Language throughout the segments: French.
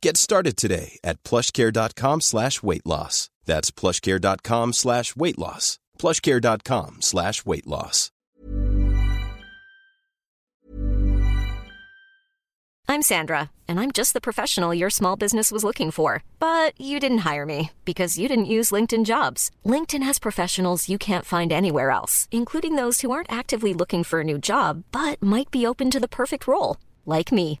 Get started today at plushcare.com slash weight loss. That's plushcare.com slash weight loss. plushcare.com slash weight loss. I'm Sandra, and I'm just the professional your small business was looking for. But you didn't hire me because you didn't use LinkedIn jobs. LinkedIn has professionals you can't find anywhere else, including those who aren't actively looking for a new job but might be open to the perfect role, like me.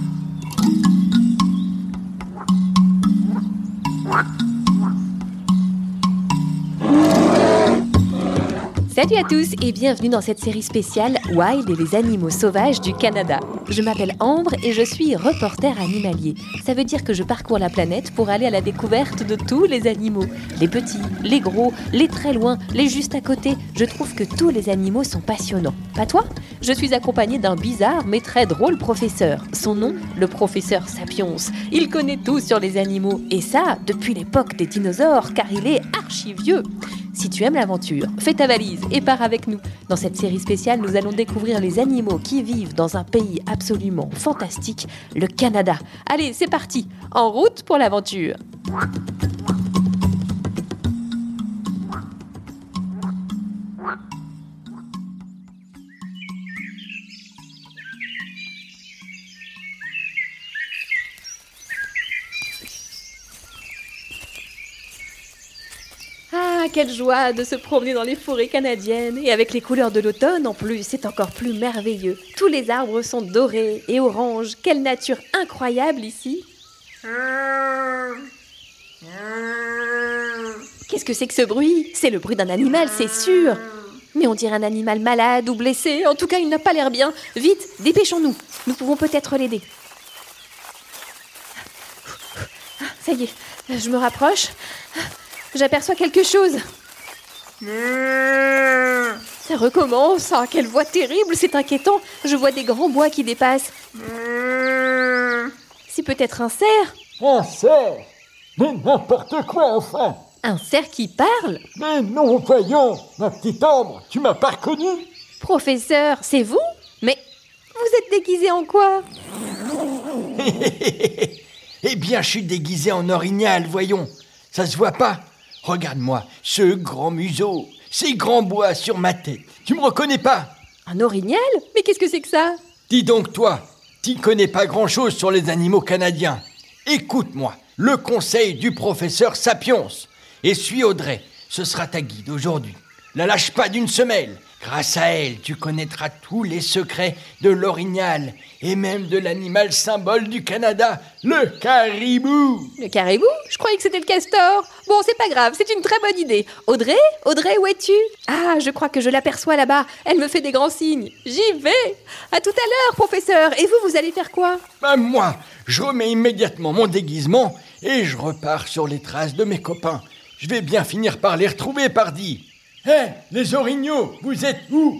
Salut à tous et bienvenue dans cette série spéciale Wild et les animaux sauvages du Canada. Je m'appelle Ambre et je suis reporter animalier. Ça veut dire que je parcours la planète pour aller à la découverte de tous les animaux. Les petits, les gros, les très loin, les juste à côté. Je trouve que tous les animaux sont passionnants. Pas toi? Je suis accompagnée d'un bizarre mais très drôle professeur. Son nom, le professeur Sapiens. Il connaît tout sur les animaux et ça depuis l'époque des dinosaures car il est archi vieux. Si tu aimes l'aventure, fais ta valise et pars avec nous. Dans cette série spéciale, nous allons découvrir les animaux qui vivent dans un pays absolument fantastique, le Canada. Allez, c'est parti, en route pour l'aventure. Ah, quelle joie de se promener dans les forêts canadiennes et avec les couleurs de l'automne en plus, c'est encore plus merveilleux. Tous les arbres sont dorés et oranges. Quelle nature incroyable ici. Qu'est-ce que c'est que ce bruit? C'est le bruit d'un animal, c'est sûr. Mais on dirait un animal malade ou blessé. En tout cas, il n'a pas l'air bien. Vite, dépêchons-nous. Nous pouvons peut-être l'aider. Ça y est, je me rapproche. J'aperçois quelque chose. Ça recommence. Ah, quelle voix terrible, c'est inquiétant. Je vois des grands bois qui dépassent. C'est peut-être un cerf. Un cerf? Mais n'importe quoi, enfin Un cerf qui parle? Mais non, voyons Ma petite Ambre, tu m'as pas reconnu Professeur, c'est vous? Mais vous êtes déguisé en quoi? Eh bien, je suis déguisé en orignal, voyons. Ça se voit pas Regarde-moi, ce grand museau, ces grands bois sur ma tête. Tu me reconnais pas? Un orignal Mais qu'est-ce que c'est que ça? Dis donc, toi, tu connais pas grand-chose sur les animaux canadiens. Écoute-moi, le conseil du professeur Sapiens. Et suis Audrey, ce sera ta guide aujourd'hui. La lâche pas d'une semelle. Grâce à elle, tu connaîtras tous les secrets de l'orignal et même de l'animal symbole du Canada, le caribou. Le caribou? Je croyais que c'était le castor. Bon, c'est pas grave, c'est une très bonne idée. Audrey? Audrey, où es-tu? Ah, je crois que je l'aperçois là-bas. Elle me fait des grands signes. J'y vais À tout à l'heure, professeur. Et vous, vous allez faire quoi? Bah, moi, je remets immédiatement mon déguisement et je repars sur les traces de mes copains. Je vais bien finir par les retrouver, pardi. Hé, les orignaux, vous êtes où?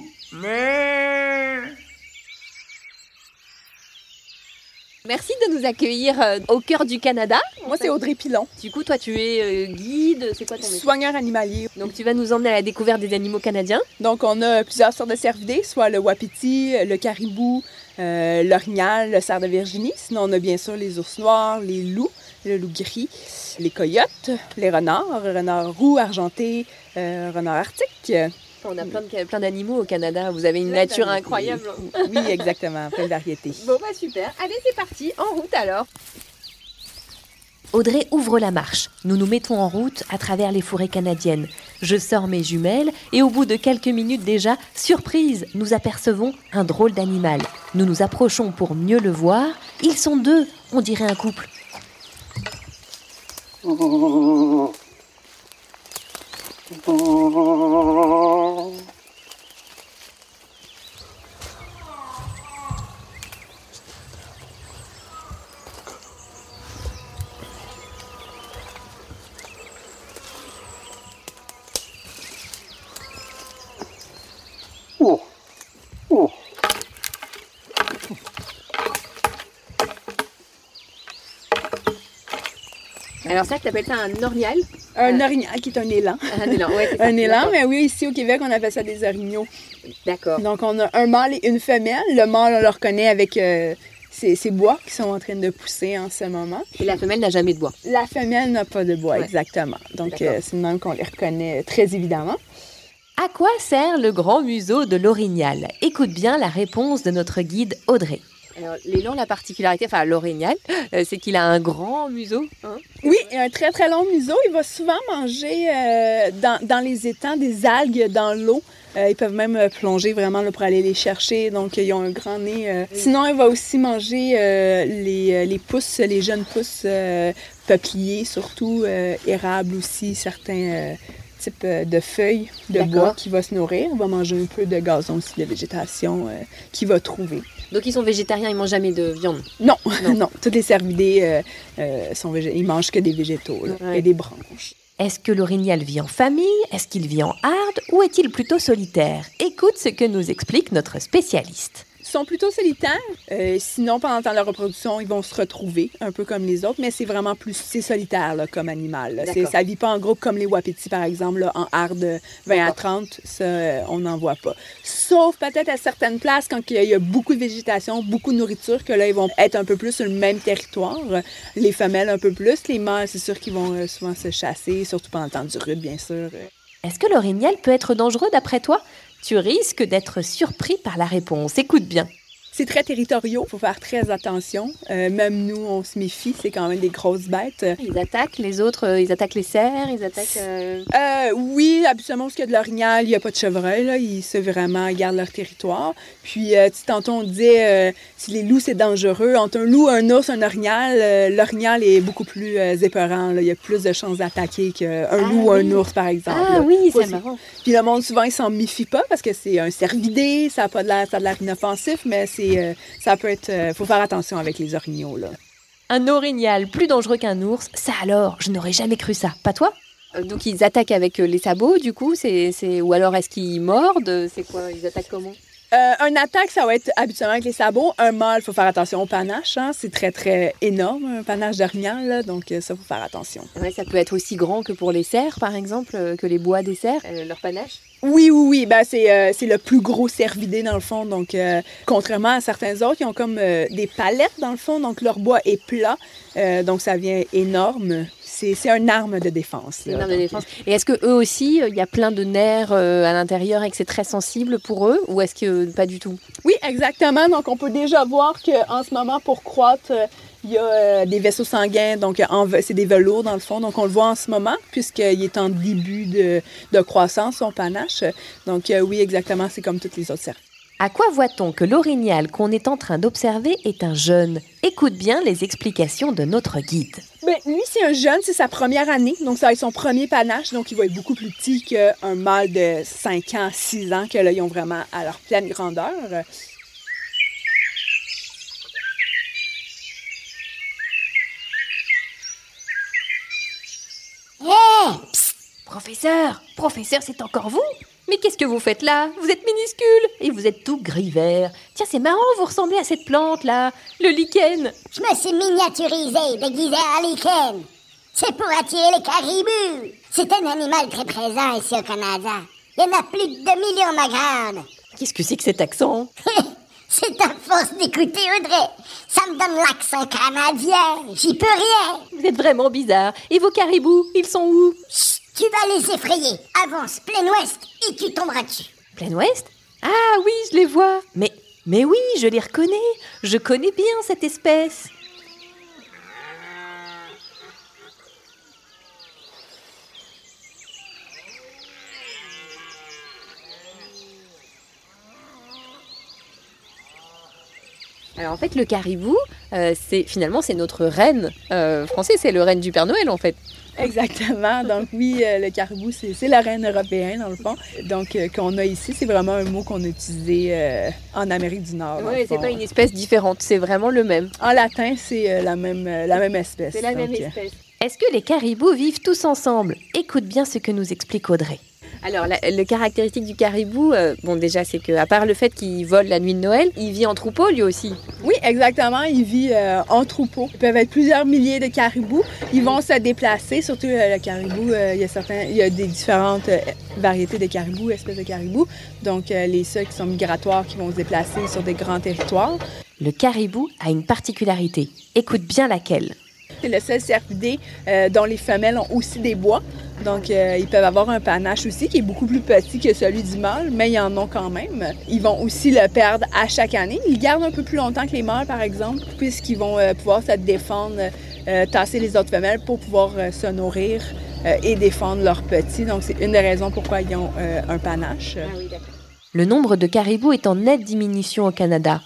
Merci de nous accueillir euh, au cœur du Canada. Moi, c'est Audrey Pilon, Du coup, toi, tu es euh, guide. C'est quoi ton métier? Soigneur animalier. Donc, tu vas nous emmener à la découverte des animaux canadiens. Donc, on a plusieurs sortes de cervidés, soit le wapiti, le caribou, euh, l'orignal, le cerf de Virginie. Sinon, on a bien sûr les ours noirs, les loups, le loup gris, les coyotes, les renards, renards roux, argentés, euh, renards arctiques. On a plein de- plein d'animaux au Canada. Vous avez une Plein nature incroyable. Oui, exactement, plein de variétés. Bon, bah super. Allez, c'est parti. En route alors. Audrey ouvre la marche. Nous nous mettons en route à travers les forêts canadiennes. Je sors mes jumelles et au bout de quelques minutes déjà, surprise, nous apercevons un drôle d'animal. Nous nous approchons pour mieux le voir. Ils sont deux, on dirait un couple. Alors ça, tu appelles ça un orignal Un orignal qui est un élan. Un élan, ça. Un élan, mais oui, ici au Québec, on appelle ça des orignaux. D'accord. Donc, on a un mâle et une femelle. Le mâle, on le reconnaît avec euh, ses, ses bois qui sont en train de pousser en ce moment. Et la femelle n'a jamais de bois. La femelle n'a pas de bois, Ouais. exactement. Donc, euh, c'est même qu'on les reconnaît très évidemment. À quoi sert le grand museau de l'orignal Écoute bien la réponse de notre guide Audrey. Alors, l'élan, la particularité, enfin l'orignal, euh, c'est qu'il a un grand museau. hein? Oui, il a un très très long museau. Il va souvent manger euh, dans, dans les étangs des algues dans l'eau. Euh, ils peuvent même plonger vraiment là, pour aller les chercher. Donc, ils ont un grand nez. Sinon, il va aussi manger les, les pousses, les jeunes pousses, peupliers surtout, érables aussi, certains types de feuilles de D'accord. bois qui va se nourrir. Il va manger un peu de gazon aussi, de végétation euh, qu'il va trouver. Donc ils sont végétariens, ils mangent jamais de viande? Non, Non. non, toutes les cervidés, euh, euh, sont végé- ils mangent que des végétaux là, Ouais. et des branches. Est-ce que l'orignal vit en famille? Est-ce qu'il vit en harde Ou est-il plutôt solitaire? Écoute ce que nous explique notre spécialiste. Ils sont plutôt solitaires. Euh, sinon, pendant le temps de la reproduction, ils vont se retrouver, un peu comme les autres, mais c'est vraiment plus c'est solitaire là, comme animal. Ça vit pas en groupe comme les wapitis, par exemple, là, en harde 20 à 30. Ça, euh, on n'en voit pas. Sauf peut-être à certaines places, quand il y a- il y a beaucoup de végétation, beaucoup de nourriture, que là, ils vont être un peu plus sur le même territoire. Les femelles un peu plus. Les mâles, c'est sûr qu'ils vont euh, souvent se chasser, surtout pendant le temps du rude, bien sûr. Est-ce que l'orignal peut être dangereux d'après toi? Tu risques d'être surpris par la réponse. Écoute bien. C'est très territoriaux, il faut faire très attention. Euh, même nous, on se méfie, c'est quand même des grosses bêtes. Ils attaquent les autres, euh, ils attaquent les cerfs, ils attaquent. euh, oui, habituellement, parce qu'il y a de l'orignal, il n'y a pas de chevreuil, là. Ils, c'est vraiment, ils gardent leur territoire. Puis, tantôt, on disait, si les loups, c'est dangereux. Entre un loup, un ours, un orignal, l'orignal est beaucoup plus épeurant, là. Il y a plus de chances d'attaquer qu'un Ah loup ou oui. un ours, par exemple. Ah là. oui, c'est marrant. Puis le monde, souvent, il s'en méfie pas parce que c'est un cervidé, ça a pas de l'air, ça a de l'air inoffensif, mais c'est, euh, ça peut être, euh, faut faire attention avec les orignaux, là. Un orignal plus dangereux qu'un ours Ça alors, je n'aurais jamais cru ça. Pas toi? Euh, Donc ils attaquent avec les sabots, du coup, c'est, c'est... ou alors est-ce qu'ils mordent? C'est quoi Ils attaquent comment? Euh, un attaque, ça va être habituellement avec les sabots. Un mâle, il faut faire attention au panache. hein. C'est très, très énorme, un panache d'orignal. là. Donc, euh, ça, il faut faire attention. Ouais, Ça peut être aussi grand que pour les cerfs, par exemple, euh, que les bois des cerfs, euh, leur panache? Oui, oui, oui. Ben, c'est, euh, c'est le plus gros cervidé, dans le fond. Donc, euh, contrairement à certains autres, ils ont comme euh, des palettes, dans le fond. Donc, leur bois est plat. Euh, donc, ça vient énorme. C'est, une arme de défense. Là. une arme de défense. Et est-ce que eux aussi, euh, il y a plein de nerfs euh, à l'intérieur et que c'est très sensible pour eux, ou est-ce que euh, pas du tout? Oui, exactement. Donc, on peut déjà voir qu'en ce moment, pour croître, il y a euh, des vaisseaux sanguins. Donc, c'est des velours, dans le fond. Donc, on le voit en ce moment, puisqu'il est en début de, de croissance, son panache. Donc, euh, oui, exactement. C'est comme toutes les autres cerfs. À quoi voit-on que l'orignal qu'on est en train d'observer est un jeune? Écoute bien les explications de notre guide. Ben, lui, c'est un jeune, c'est sa première année. Donc, ça va être son premier panache. Donc, il va être beaucoup plus petit qu'un mâle de 5 ans, 6 ans, que là, ils ont vraiment à leur pleine grandeur. Professeur Professeur, c'est encore vous Mais qu'est-ce que vous faites là? Vous êtes minuscule et vous êtes tout gris vert. Tiens, c'est marrant, vous ressemblez à cette plante là, le lichen. Je me suis miniaturisé, déguisé en lichen. C'est pour attirer les caribous. C'est un animal très présent ici au Canada. Il y en a plus de 2 millions ma grande. Qu'est-ce que c'est que cet accent? C'est à force d'écouter Audrey. Ça me donne l'accent canadien. J'y peux rien. Vous êtes vraiment bizarre. Et vos caribous, ils sont où? Chut, tu vas les effrayer. Avance plein ouest et tu tomberas dessus. Plein ouest? Ah oui, je les vois. Mais, mais oui, je les reconnais. Je connais bien cette espèce. Alors en fait, le caribou, euh, c'est finalement c'est notre reine euh, français, c'est le reine du Père Noël en fait. Exactement. Donc oui, euh, le caribou, c'est la reine européenne dans le fond. Donc euh, qu'on a ici, c'est vraiment un mot qu'on a utilisé euh, en Amérique du Nord. Oui, c'est pas une espèce différente, c'est vraiment le même. En latin, c'est euh, la même euh, la même espèce. C'est la même Donc, euh, espèce. Est-ce que les caribous vivent tous ensemble? Écoute bien ce que nous explique Audrey. Alors, la- le caractéristique du caribou, euh, bon, déjà, c'est que à part le fait qu'il vole la nuit de Noël, il vit en troupeau lui aussi. Oui, exactement. Il vit euh, en troupeau. Il peuvent être plusieurs milliers de caribous. Ils vont se déplacer, surtout euh, le caribou. euh, il y a certains, il y a des différentes euh, variétés de caribous, espèces de caribous. Donc, euh, les seuls qui sont migratoires, qui vont se déplacer sur des grands territoires. Le caribou a une particularité. Écoute bien laquelle. C'est le seul cervidé euh, dont les femelles ont aussi des bois. Donc, euh, ils peuvent avoir un panache aussi qui est beaucoup plus petit que celui du mâle, mais ils en ont quand même. Ils vont aussi le perdre à chaque année. Ils gardent un peu plus longtemps que les mâles, par exemple, puisqu'ils vont euh, pouvoir se défendre, euh, tasser les autres femelles pour pouvoir se nourrir et défendre leurs petits. Donc, c'est une des raisons pourquoi ils ont un panache. Le nombre de caribous est en nette diminution au Canada.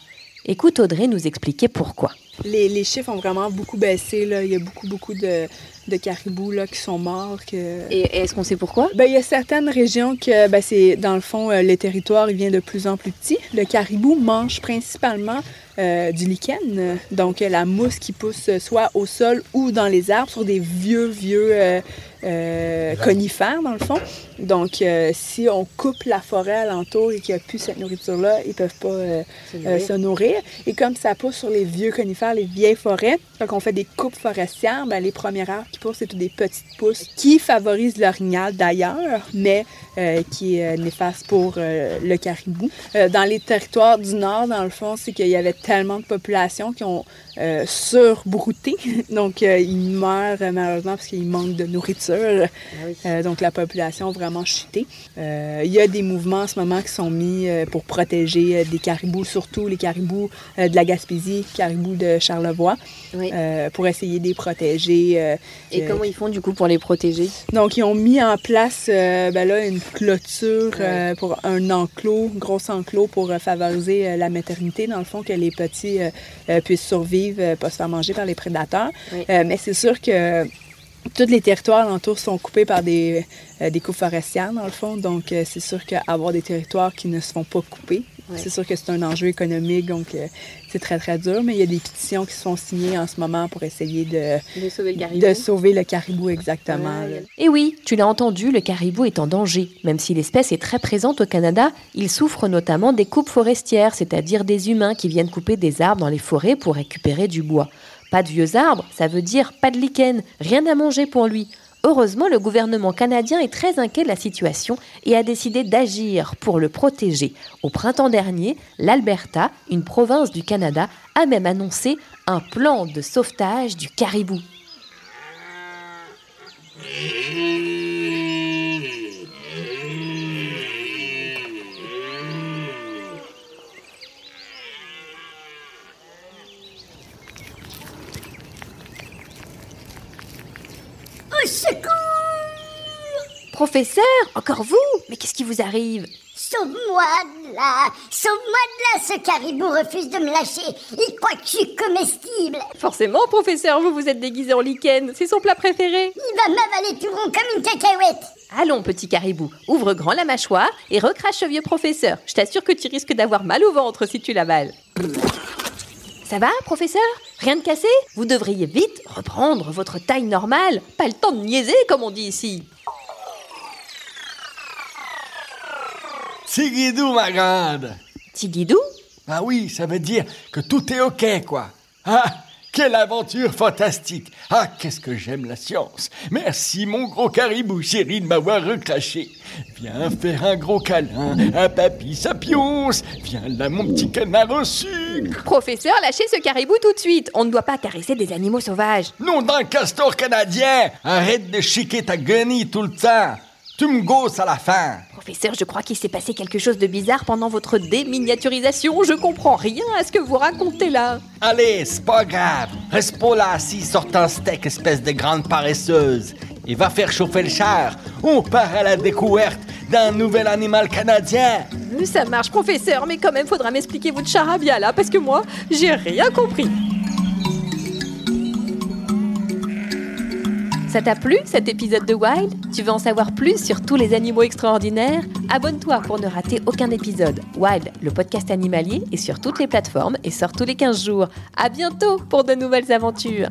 Écoute Audrey nous expliquer pourquoi. Les, les chiffres ont vraiment beaucoup baissé. Là. Il y a beaucoup, beaucoup de, de caribous là, qui sont morts. Que... Et, est-ce qu'on sait pourquoi? Ben, il y a certaines régions que, ben, c'est, dans le fond, euh, le territoire il vient de plus en plus petit. Le caribou mange principalement euh, du lichen, donc la mousse qui pousse euh, soit au sol ou dans les arbres sur des vieux, vieux euh, euh, conifères, dans le fond. Donc, euh, si on coupe la forêt alentour et qu'il n'y a plus cette nourriture-là, ils ne peuvent pas euh, se nourrir. Et comme ça pousse sur les vieux conifères, les vieilles forêts, quand on fait des coupes forestières, ben, les premières arbres qui poussent, c'est toutes des petites pousses qui favorisent l'orignal d'ailleurs, mais qui est néfaste pour le caribou. Dans les territoires du Nord, dans le fond, c'est qu'il y avait tellement de populations qui ont surbrouté. Donc, ils meurent malheureusement parce qu'ils manquent de nourriture. Euh, donc, la population a vraiment chuté. Euh, il y a des mouvements en ce moment qui sont mis euh, pour protéger des caribous, surtout les caribous de la Gaspésie, caribous de Charlevoix, Oui. pour essayer de les protéger. Et comment ils font du coup pour les protéger? Donc, ils ont mis en place ben là, une clôture pour un enclos, un gros enclos pour favoriser la maternité, dans le fond, que les petits puissent survivre, pas se faire manger par les prédateurs. Oui. Mais c'est sûr que tous les territoires alentours sont coupés par des, euh, des coupes forestières, dans le fond. Donc, euh, c'est sûr qu'avoir des territoires qui ne se font pas couper, Ouais. c'est sûr que c'est un enjeu économique, donc euh, c'est très, très dur. Mais il y a des pétitions qui se font signer en ce moment pour essayer de, De sauver le caribou de sauver le caribou exactement. Ouais. Et oui, tu l'as entendu, le caribou est en danger. Même si l'espèce est très présente au Canada, il souffre notamment des coupes forestières, c'est-à-dire des humains qui viennent couper des arbres dans les forêts pour récupérer du bois. Pas de vieux arbres, ça veut dire pas de lichen, rien à manger pour lui. Heureusement, le gouvernement canadien est très inquiet de la situation et a décidé d'agir pour le protéger. Au printemps dernier, l'Alberta, une province du Canada, a même annoncé un plan de sauvetage du caribou. Au secours. Professeur, encore vous. Mais qu'est-ce qui vous arrive? Sauve-moi de là. Sauve-moi de là Ce caribou refuse de me lâcher. Il croit que je suis comestible? Forcément, professeur, vous vous êtes déguisé en lichen. C'est son plat préféré. Il va m'avaler tout rond comme une cacahuète. Allons, petit caribou, ouvre grand la mâchoire et recrache ce vieux professeur. Je t'assure que tu risques d'avoir mal au ventre si tu l'avales. Ça va, professeur? Rien de cassé? Vous devriez vite reprendre votre taille normale. Pas le temps de niaiser, comme on dit ici. Tigidou, ma grande Tigidou? Ah oui, ça veut dire que tout est OK, quoi. Ah, quelle aventure fantastique Ah, qu'est-ce que j'aime la science Merci, mon gros caribou chéri, de m'avoir reclaché. Viens faire un gros câlin à Papy Sapiens. Viens là, mon petit canard au sucre. Professeur, lâchez ce caribou tout de suite. On ne doit pas caresser des animaux sauvages. Non d'un castor canadien Arrête de chiquer ta guenille tout le temps Tu me gosses à la fin Professeur, je crois qu'il s'est passé quelque chose de bizarre pendant votre déminiaturisation. Je comprends rien à ce que vous racontez là. Allez, c'est pas grave. Reste pas là assis, sort un steak, espèce de grande paresseuse. Et va faire chauffer le char. On part à la découverte d'un nouvel animal canadien. Ça marche, professeur, mais quand même, faudra m'expliquer votre charabia là, parce que moi, j'ai rien compris. Ça t'a plu cet épisode de Wild? Tu veux en savoir plus sur tous les animaux extraordinaires? Abonne-toi pour ne rater aucun épisode. Wild, le podcast animalier, est sur toutes les plateformes et sort tous les 15 jours. À bientôt pour de nouvelles aventures.